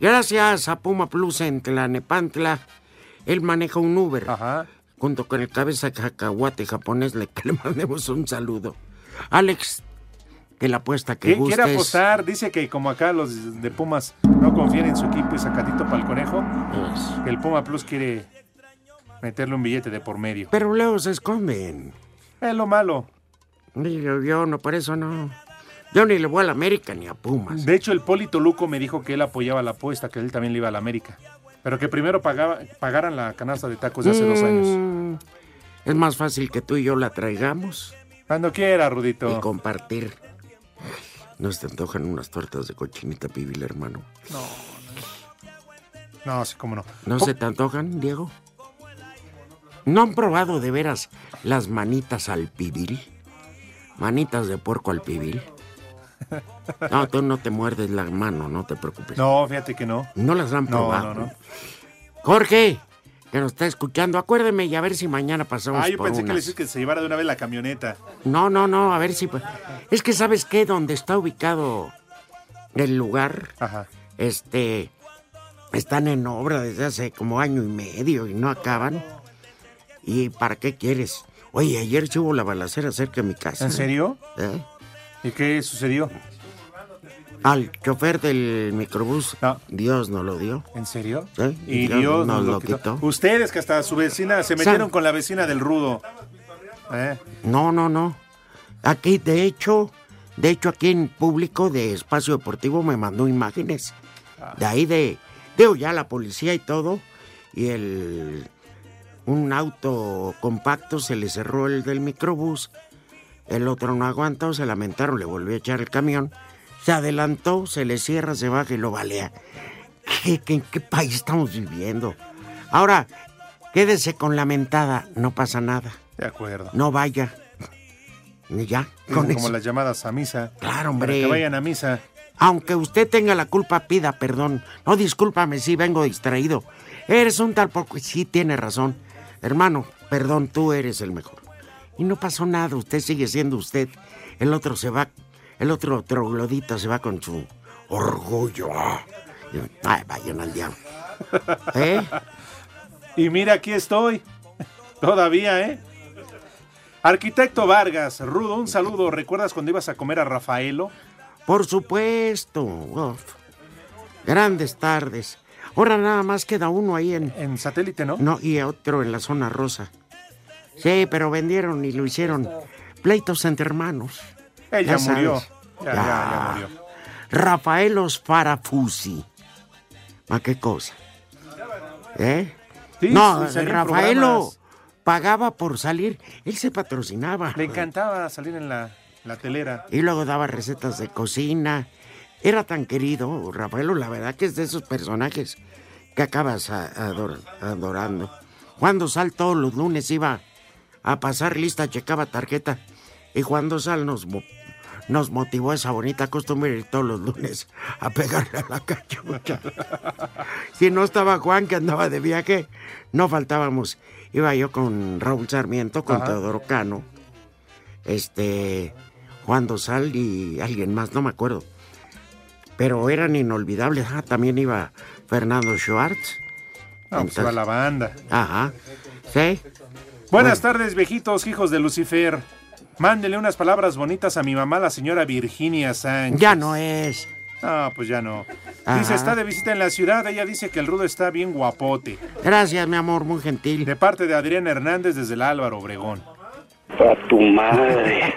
Gracias a Puma Plus en Tlanepantla. Él maneja un Uber. Junto con el cabeza cacahuate japonés, le, que le mandemos un saludo. Alex, que la apuesta que ¿Qué gustes. quiere apostar? Dice que como acá los de Pumas no confían en su equipo y sacatito para el conejo, que el Puma Plus quiere meterle un billete de por medio. Pero luego se esconden. Es lo malo. Yo, yo no, por eso no. Yo ni le voy a la América ni a Pumas. De hecho, el Polito Luco me dijo que él apoyaba la apuesta, que él también le iba a la América. Pero que primero pagaba, pagaran la canasta de tacos de hace dos años. Mm, Es más fácil que tú y yo la traigamos. Cuando quiera, Rudito. Y compartir. ¿No se te antojan unas tortas de cochinita pibil, hermano? No, no, sí, cómo no. ¿No se te antojan, Diego? ¿No han probado de veras las manitas al pibil? Manitas de puerco al pibil. No, tú no te muerdes la mano, no te preocupes. No, fíjate que no. No las han No, probado. no, no. Jorge, que nos está escuchando, acuérdeme y a ver si mañana pasamos Ah, yo por pensé que le decís que se llevara de una vez la camioneta. No, no, no, a ver si... Es que, ¿sabes qué? Donde está ubicado el lugar, este... Están en obra desde hace como año y medio y no acaban. ¿Y para qué quieres? Oye, ayer hubo la balacera cerca de mi casa. ¿En serio? ¿Eh? ¿Y qué sucedió? Al chofer del microbús, Dios no lo dio. ¿En serio? ¿Sí? Y Dios nos lo quitó. Ustedes que hasta su vecina se metieron San- con la vecina del rudo. ¿Eh? No, no, no. Aquí, de hecho, de hecho, aquí en público de Espacio Deportivo me mandó imágenes. De ahí de, digo, ya la policía y todo. Y el, un auto compacto se le cerró el del microbús. El otro no aguantó, se lamentaron, le volvió a echar el camión. Se adelantó, se le cierra, se baja y lo balea. ¿Qué, qué- en qué país estamos viviendo? Ahora, quédese con la mentada, no pasa nada. De acuerdo. No vaya. Y ya, con Como eso. las llamadas a misa. Claro, hombre. Para que vayan a misa. Aunque usted tenga la culpa, pida perdón. No, discúlpame si vengo distraído. Eres un tal porque sí tiene razón. Hermano, perdón, tú eres el mejor. Y no pasó nada, usted sigue siendo usted. El otro se va, el otro troglodita se va con su orgullo. Ay, vayan al diablo. *laughs* ¿Eh? Y mira, aquí estoy. *laughs* Todavía, ¿eh? Arquitecto Vargas, Rudo, un saludo. ¿Recuerdas cuando ibas a comer a Rafaelo? Por supuesto. uf. Grandes tardes. Ahora nada más queda uno ahí en... En satélite, ¿no? No, y otro en la zona rosa. Sí, pero vendieron y lo hicieron pleitos entre hermanos. Ya, Ya murió. Ya, ya, Ya. ya murió. Rafaelos Farafusi. ¿A qué cosa? ¿Eh? Sí, no, sí, Rafaelo pagaba por salir. Él se patrocinaba. Le encantaba salir en la, la telera. Y luego daba recetas de cocina. Era tan querido, Rafaelo, la verdad que es de esos personajes que acabas ador- adorando. Cuando Sal todos los lunes iba a pasar lista, checaba tarjeta. Y cuando Sal nos, mo- nos motivó esa bonita costumbre de ir todos los lunes a pegarle a la cachucha. *laughs* si no estaba Juan, que andaba de viaje, no faltábamos. Iba yo con Raúl Sarmiento, con Ajá. Teodoro Cano, este, Juan Dosal y alguien más, no me acuerdo. Pero eran inolvidables. Ah, también iba Fernando Schwartz. No, pues iba la banda. Ajá. Sí. Buenas tardes, viejitos, hijos de Lucifer. Mándele unas palabras bonitas a mi mamá, la señora Virginia Sánchez. Ya no es. Ah, pues ya no. Ajá. Dice, está de visita en la ciudad. Ella dice que el rudo está bien guapote. Gracias, mi amor, muy gentil. De parte de Adriana Hernández desde el Álvaro Obregón. A tu madre.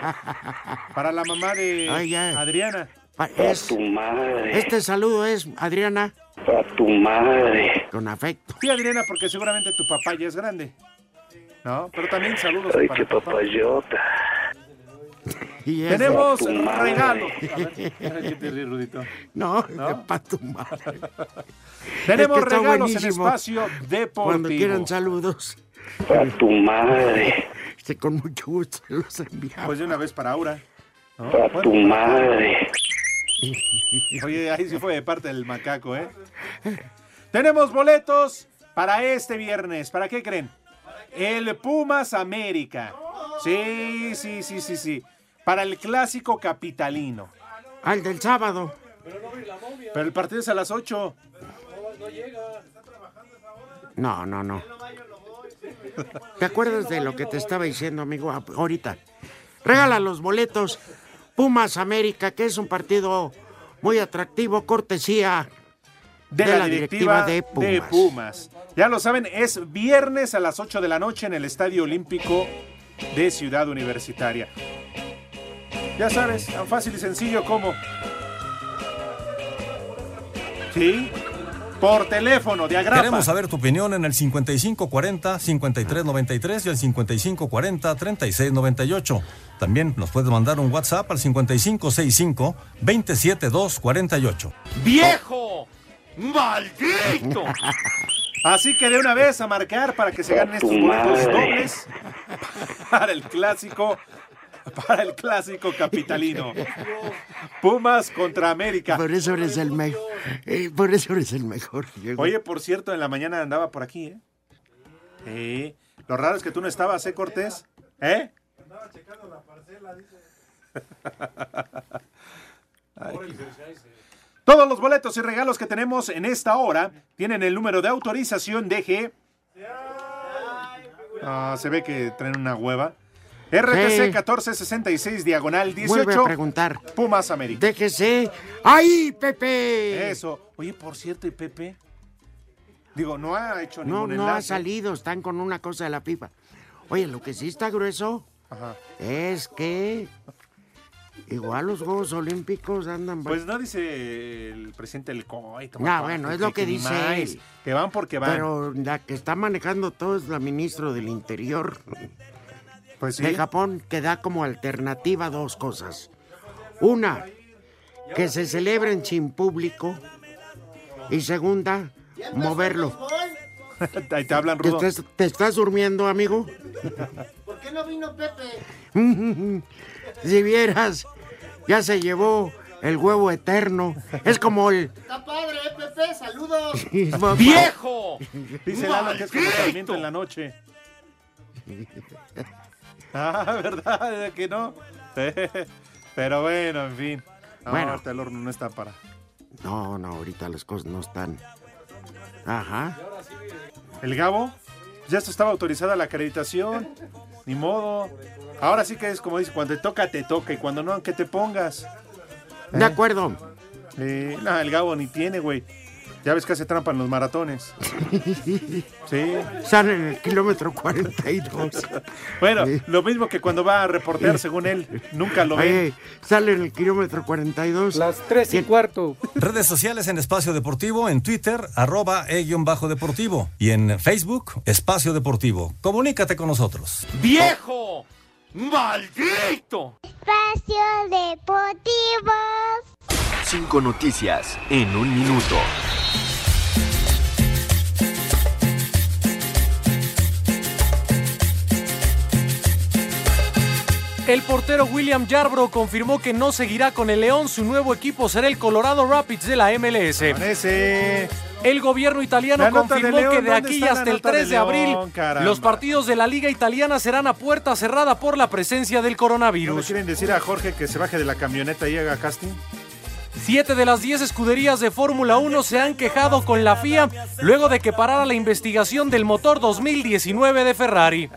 Para la mamá de Ay, ya. Adriana. Pa- A es- tu madre. este saludo es, Adriana, A tu madre. con afecto. Sí, Adriana, porque seguramente tu papá ya es grande. ¿No? Pero también saludos Ay, para qué papá. papayota. *laughs* Y Tenemos A regalos. A ver, *laughs* ¿Qué te ríes, Rudito? No, ¿No? pa' tu madre. *laughs* Tenemos Es que está regalos en espacio deportivo. Cuando quieran saludos, A tu madre. este, con mucho gusto se los enviamos. Pues de una vez para Aura. ¿no? A Bueno, tu madre. Oye, ahí sí fue de parte del macaco, ¿eh? Tenemos boletos para este viernes. ¿Para qué creen? El Pumas América. Sí, sí, sí, sí, sí. Para el clásico capitalino. Al del sábado. Pero el partido es a las 8. No, no, no. ¿Te acuerdas de lo que te estaba diciendo, amigo? Ah, Ahorita. Regala los boletos. Pumas América, que es un partido muy atractivo, cortesía De, la, directiva, de, Pumas. Ya lo saben, es viernes a las 8 de la noche en el Estadio Olímpico de Ciudad Universitaria. Ya sabes, tan fácil y sencillo como. Sí, por teléfono, de agrapa. Queremos saber tu opinión en el 5540-5393 y el 5540-3698. También nos puedes mandar un WhatsApp al 5565-27248. ¡Viejo! ¡Maldito! Así que de una vez a marcar para que se ganen estos boletos dobles para el clásico, *laughs* para el clásico capitalino. Pumas contra América. Por eso eres el mejor. por eso eres el mejor. Diego. Oye, por cierto, en la mañana andaba por aquí, ¿eh? Sí. Lo raro es que tú no estabas, ¿eh, Cortés? ¿Eh? *laughs* Ay. Todos los boletos y regalos que tenemos en esta hora tienen el número de autorización DG. Ah, se ve que traen una hueva. RTC Sí. 1466, diagonal 18. Vuelve a preguntar. Pumas América. Déjese. ¡Ay, Pepe! Eso. Oye, por cierto, ¿y Pepe? Digo, no ha hecho No, ningún no ha enlace. salido, están con una cosa de la pipa. Oye, lo que sí está grueso Ajá. es que igual los Juegos Olímpicos andan... Pues no dice el presidente del COI. No, bueno, es lo que dice más, él. Que van porque van. Pero la que está manejando todo es la ministra del Interior Pues sí. de Japón, que da como alternativa dos cosas. Una, que se celebren sin público. Y segunda, moverlo. *laughs* Ahí te hablan, ¿Te Rudo. estás, te estás durmiendo, amigo? *laughs* ¿Por qué no vino Pepe? *laughs* si vieras, ya se llevó el huevo eterno. Es como el... Está padre, ¿eh, Pepe? Saludos. ¡Viejo! Dice Lalo que es como en la noche. *laughs* Ah, ¿verdad? ¿Que no? *laughs* Pero bueno, en fin. No, Bueno. ahorita el horno no está para. No, no, ahorita las cosas no están. Ajá. El Gabo, ya esto estaba autorizada la acreditación. Ni modo. Ahora sí que es como dice, cuando te toca, te toca. Y cuando no, que te pongas. De acuerdo. Eh, no, el Gabo ni tiene, güey. Ya ves que hace trampa en los maratones. *laughs* Sí. Sale en el kilómetro 42. Bueno, lo mismo que cuando va a reportear, según él, nunca lo ve. Sale en el kilómetro 42. Las tres y cuarto. Redes sociales en Espacio Deportivo, en Twitter, arroba e-bajo deportivo. Y en Facebook, Espacio Deportivo. Comunícate con nosotros. ¡Viejo! ¡Maldito! Espacio Deportivo. Cinco noticias en un minuto. El portero William Yarbrough confirmó que no seguirá con el León. Su nuevo equipo será el Colorado Rapids de la MLS. El gobierno italiano de confirmó León, que de ¿dónde aquí hasta el nota de 3 de abril caramba? los partidos de la liga italiana serán a puerta cerrada por la presencia del ¿No le coronavirus. quieren decir a Jorge que se baje de la camioneta y haga casting? Siete de las diez escuderías de Fórmula 1 se han quejado con la FIA luego de que parara la investigación del motor 2019 de Ferrari.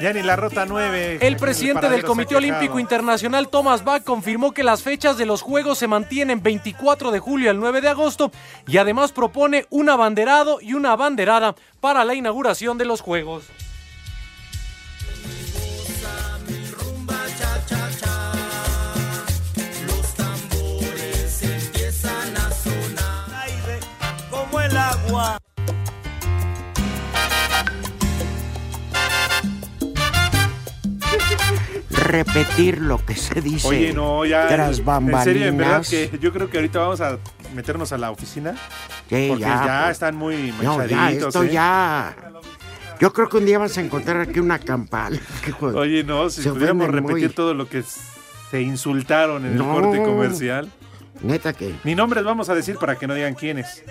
Ya ni la ruta 9. El presidente del Comité Olímpico. Internacional, Thomas Bach, confirmó que las fechas de los Juegos se mantienen 24 de julio al 9 de agosto y además propone un abanderado y una abanderada para la inauguración de los Juegos. Agua. Repetir lo que se dice Oye, no, ya. tras En serio, en verdad que yo creo que ahorita vamos a meternos a la oficina. Sí, porque ya, ya, pues. están muy No, manchaditos. ya, esto ¿eh? ya. Yo creo que un día vas a encontrar aquí una campal. *laughs* Oye, no, si Se pudiéramos repetir muy. todo lo que se insultaron en No. el corte comercial. Neta que. Ni nombres vamos a decir para que no digan quiénes.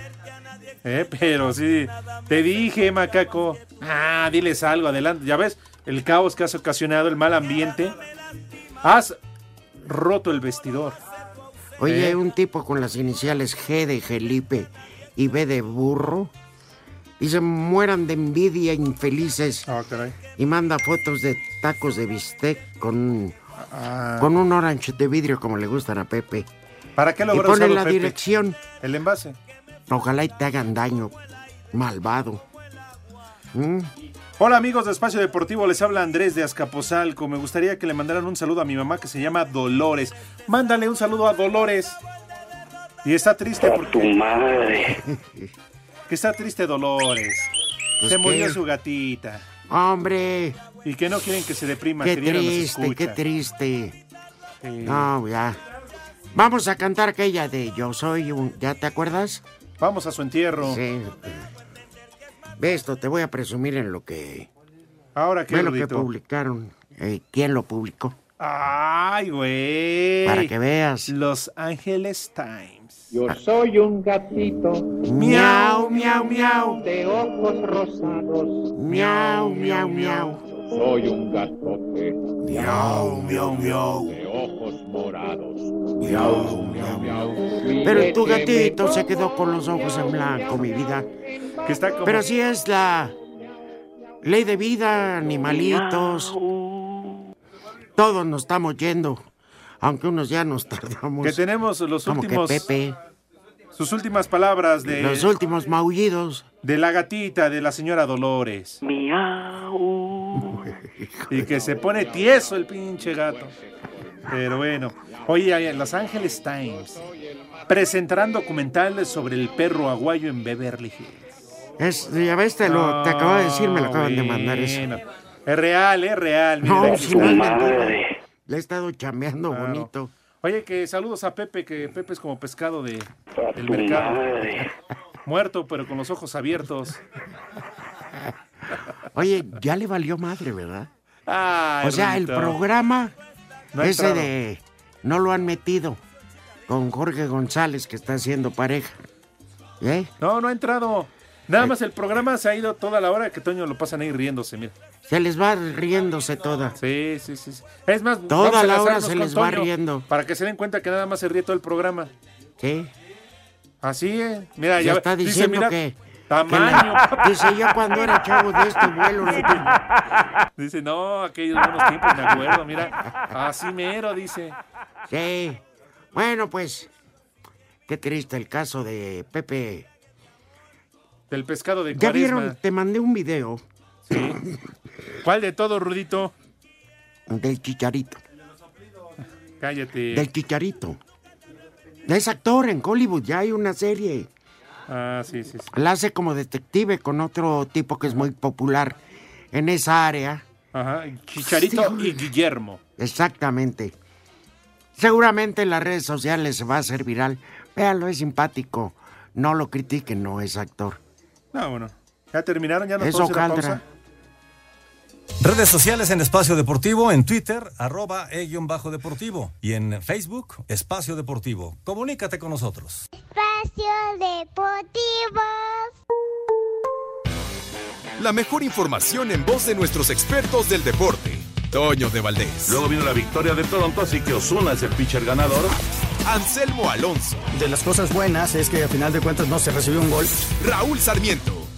*laughs* Eh, pero sí, te dije, macaco. Ah, diles algo, adelante. Ya ves, el caos que has ocasionado, el mal ambiente. Has roto el vestidor. Oye, ¿Eh? un tipo con las iniciales G de Felipe y B de burro. Y se mueran de envidia infelices. Ah, caray. Y manda fotos de tacos de bistec con, Ah. con un orange de vidrio como le gustan a Pepe. ¿Para qué lo Y pone la Pepe? dirección. El envase. Ojalá y te hagan daño, malvado. ¿Mm? Hola amigos de Espacio Deportivo, les habla Andrés de Azcapotzalco. Me gustaría que le mandaran un saludo a mi mamá que se llama Dolores. Mándale un saludo a Dolores. Y está triste porque... Tu madre. Que está triste Dolores. Pues se qué. murió su gatita. Hombre, Y que no quieren que se deprima. qué que Diana nos triste, qué triste. Sí. No, ya. Vamos a cantar aquella de Yo soy un... ¿Ya te acuerdas? Vamos a su entierro. Sí. Ve esto, te voy a presumir en lo que... Ahora qué Ve lo que publicaron. Eh, ¿Quién lo publicó? Ay, güey. Para que veas. Los Angeles Times. Yo soy un gatito. Miau, miau, miau. De ojos rosados. Miau, miau, miau. Soy un gatote. Miau, miau, miau. De ojos morados. Miau, miau, miau. Pero tu gatito se quedó con los ojos en blanco, mi vida. Que está como... Pero si es la ley de vida, animalitos. todos nos estamos yendo, aunque unos ya nos tardamos. Que tenemos los Como que últimos. Pepe. Sus últimas palabras de. Los últimos maullidos. De la gatita de la señora Dolores. Miau. Y que se pone tieso el pinche gato. Pero bueno. Oye, en Los Angeles Times presentarán documentales sobre el perro aguayo en Beverly Hills. Es, ya ves, te, lo, te acabo de decir, me lo acaban de mandar eso. Es real, es real. mira, No, si no es mentira. Le he estado chambeando Claro. bonito. Oye, que saludos a Pepe, que Pepe es como pescado de, del mercado. madre. Muerto, pero con los ojos abiertos. Oye, ya le valió madre, ¿verdad? Ay, o sea, el programa No ese de no lo han metido con Jorge González que está haciendo pareja. ¿Eh? No, no ha entrado. Nada más el programa se ha ido toda la hora que Toño lo pasan ahí riéndose, mira. Se les va riéndose toda. Sí, sí, sí. Es más, Toda la hora se les va Toño riendo. Para que se den cuenta que nada más se ríe todo el programa. Sí. Así, ¿eh? Mira, Ya ya, está dice, diciendo mira, que- Tamaño. *laughs* Dice yo cuando era chavo de este vuelo. lo. Dice, no, aquellos buenos tiempos, me acuerdo, mira. Así mero, dice. Sí. Bueno, pues. Qué triste el caso de Pepe. Del pescado de ¿Ya cuaresma. vieron? Te mandé un video Sí. ¿Cuál de todo, Rudito? del chicharito. Cállate. Del chicharito. Es actor en Hollywood, ya hay una serie. Ah, sí, sí, sí. La hace como detective con otro tipo que es muy popular en esa área. Ajá, Chicharito y Guillermo. Exactamente. Seguramente en las redes sociales se va a hacer viral. Véanlo, es simpático. No lo critiquen, no es actor. No, bueno. ¿Ya terminaron? ¿Ya nos Eso pausa? Redes sociales en Espacio Deportivo, en Twitter, arroba e-bajo deportivo. Y en Facebook, Espacio Deportivo. Comunícate con nosotros. Espacio Deportivo. La mejor información en voz de nuestros expertos del deporte. Toño de Valdés. Luego vino la victoria de Toronto, así que Osuna es el pitcher ganador. Anselmo Alonso. De las cosas buenas es que a final de cuentas no se recibió un gol. Raúl Sarmiento.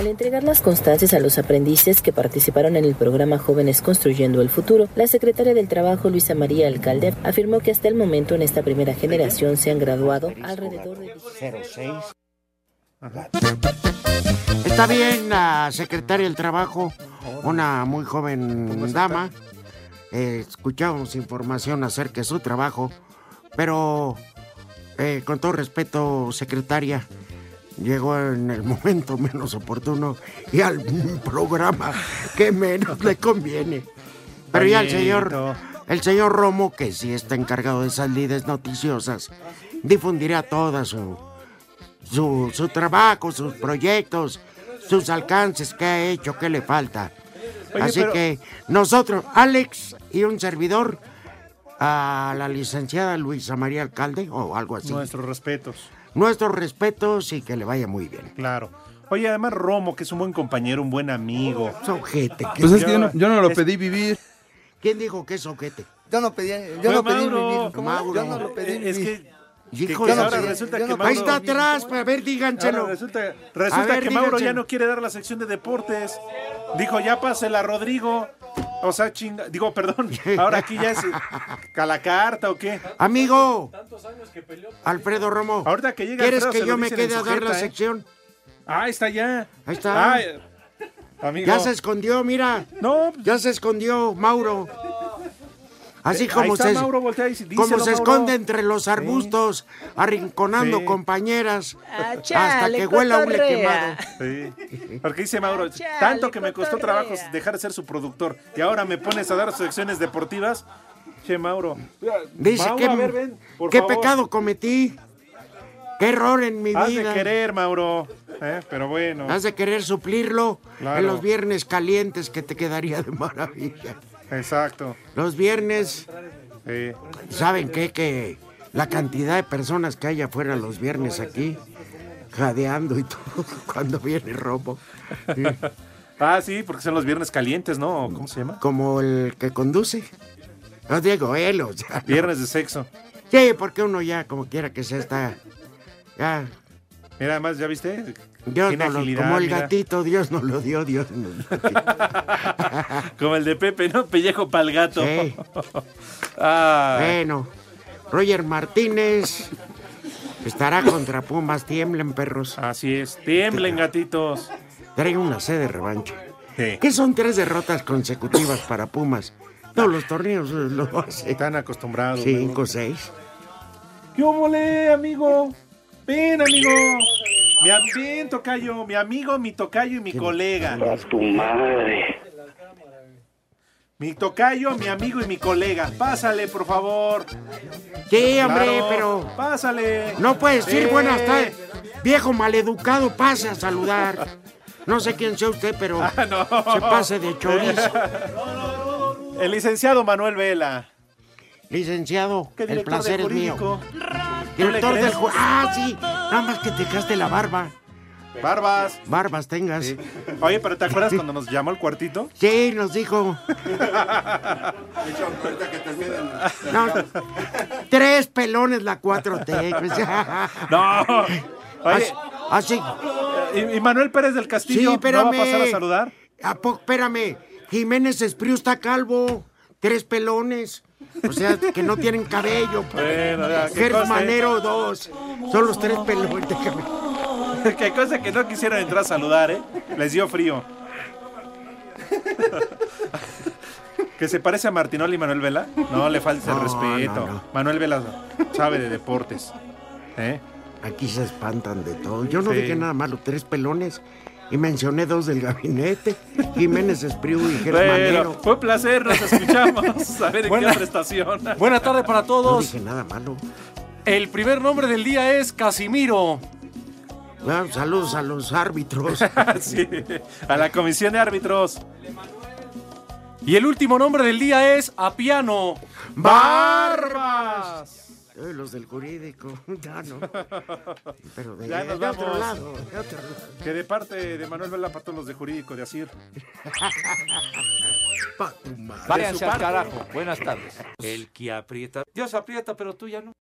Al entregar las constancias a los aprendices que participaron en el programa Jóvenes Construyendo el Futuro, la secretaria del Trabajo, Luisa María Alcalde, afirmó que hasta el momento en esta primera generación se han graduado alrededor de 06. Está bien la secretaria del trabajo, una muy joven dama. Eh, escuchábamos información acerca de su trabajo, pero eh, con todo respeto, secretaria, llegó en el momento menos oportuno y al programa que menos le conviene. Pero ya el señor, el señor Romo, que sí está encargado de esas lides noticiosas, difundirá toda su, su, su trabajo, sus proyectos, sus alcances, qué ha hecho, qué le falta. Oye, Así pero- que nosotros, Alex y un servidor, a la licenciada Luisa María Alcalde o algo así. Nuestros respetos. Nuestros respetos y que le vaya muy bien. Claro. Oye, además Romo, que es un buen compañero, un buen amigo. Es ojete. Pues es que yo no, yo no lo pedí vivir. ¿Quién dijo que es ojete? Yo no pedí, yo Fue no pedí Mauro. vivir. ¿Cómo? Mauro. Yo no lo pedí Eh, Es vivir. que, Hijo que de- ahora resulta que Mauro, Ahí está atrás, a ver, díganselo. ahora resulta, resulta ver, que Mauro ya no quiere dar la sección de deportes. Dijo, ya pásela Rodrigo. O sea, chinga, digo, perdón, *laughs* ahora aquí ya es eh, a la carta o qué. Amigo, Alfredo Romo. Ahorita que llega ¿Quieres Alfredo, que yo me quede a dar la ¿eh? sección? Ah, está ya. Ahí está. Ay, amigo. Ya se escondió, mira. No. Ya se escondió, Mauro. Así Eh, como está se, Mauro, voltea y dice, como díselo, se Mauro. esconde entre los arbustos, arrinconando Sí. compañeras, hasta chale, que huela un quemado. Sí. Porque dice Mauro, Chale, tanto que me costó cotorrea. trabajo dejar de ser su productor y ahora me pones a dar secciones deportivas. Che, Mauro. Dice Mauro, que a ver, ven, por qué favor. pecado cometí. Qué error en mi Has de vida. querer, Mauro. ¿eh? Pero bueno. Has de querer suplirlo Claro. en los viernes calientes que te quedaría de maravilla. Exacto. Los viernes, Sí. ¿saben qué? Que la cantidad de personas que hay afuera los viernes aquí, jadeando y todo, *laughs* cuando viene robo. Sí. Ah, sí, porque son los viernes calientes, ¿no? ¿Cómo se llama? Como el que conduce. No digo él, o sea. Viernes de sexo. Sí, porque uno ya, como quiera que sea, está. Ya. Mira, además, ¿ya viste? Dios no lo- como el mira. gatito, Dios nos lo dio, Dios nos lo dio. *laughs* Como el de Pepe, ¿no? Pellejo pa'l gato. Sí. *laughs* Ah, Bueno, Roger Martínez estará contra Pumas. Tiemblen, perros. Así es. Tiemblen, gatitos. Trae una sede de revancha. Sí. ¿Qué son tres derrotas consecutivas para Pumas? Todos los torneos lo hacen. Están acostumbrados. Cinco, seis. ¿Qué óvole, amigo? Ven, amigo. Mi ven, tocayo. Mi amigo, mi tocayo y mi colega. tu madre. Mi tocayo, mi amigo y mi colega. Pásale, por favor. Sí, hombre, Claro, pero Pásale. no puedes decir Eh. buenas tardes. Viejo maleducado, pase a saludar. No sé quién sea usted, pero *laughs* Ah, no. se pase de chorizo. El licenciado Manuel Vela. Licenciado, ¿Qué el placer de es mío. Director del crees? ju- Ah, sí. Nada más que te dejaste la barba. Barbas. Barbas tengas. Sí. Oye, pero ¿te acuerdas cuando nos llamó el cuartito? Sí, nos dijo. *laughs* No, tres pelones la 4T. No. Oye, Así. ¿y, y Manuel Pérez del Sí, Castillo espérame. no va a pasar a saludar? ¿A? Espérame. Jiménez Espriu está calvo. Tres pelones. O sea, que no tienen cabello. Bueno, ya, Gers. Manero, dos. Son los tres pelones. Qué cosa que no quisieron entrar a saludar, ¿eh? Les dio frío. *laughs* ¿Que se parece a Martinoli y Manuel Vela? No, le falta el respeto. no, no. Manuel Vela sabe de deportes. ¿Eh? Aquí se espantan de todo. Yo no Sí. dije nada malo. Tres pelones. Y mencioné dos del gabinete. Jiménez Espriu y Gers Bueno, fue un placer, nos escuchamos. *laughs* A ver en Buena- qué prestación. Buena tarde para No todos. dije nada malo. El primer nombre del día es Casimiro. Bueno, Ah, saludos a los árbitros. *laughs* Sí, a la comisión de árbitros. Y el último nombre del día es Apiano. ¡Barbas! Eh, los del jurídico. *laughs* Ya no. Pero de, Ya nos de otro lado. de otro lado. Que de parte de Manuel Vela para todos los de jurídico de Asir. *laughs* Pa' tu madre. Váyanse al carajo. Buenas tardes. El que aprieta. Dios aprieta, pero tú ya no.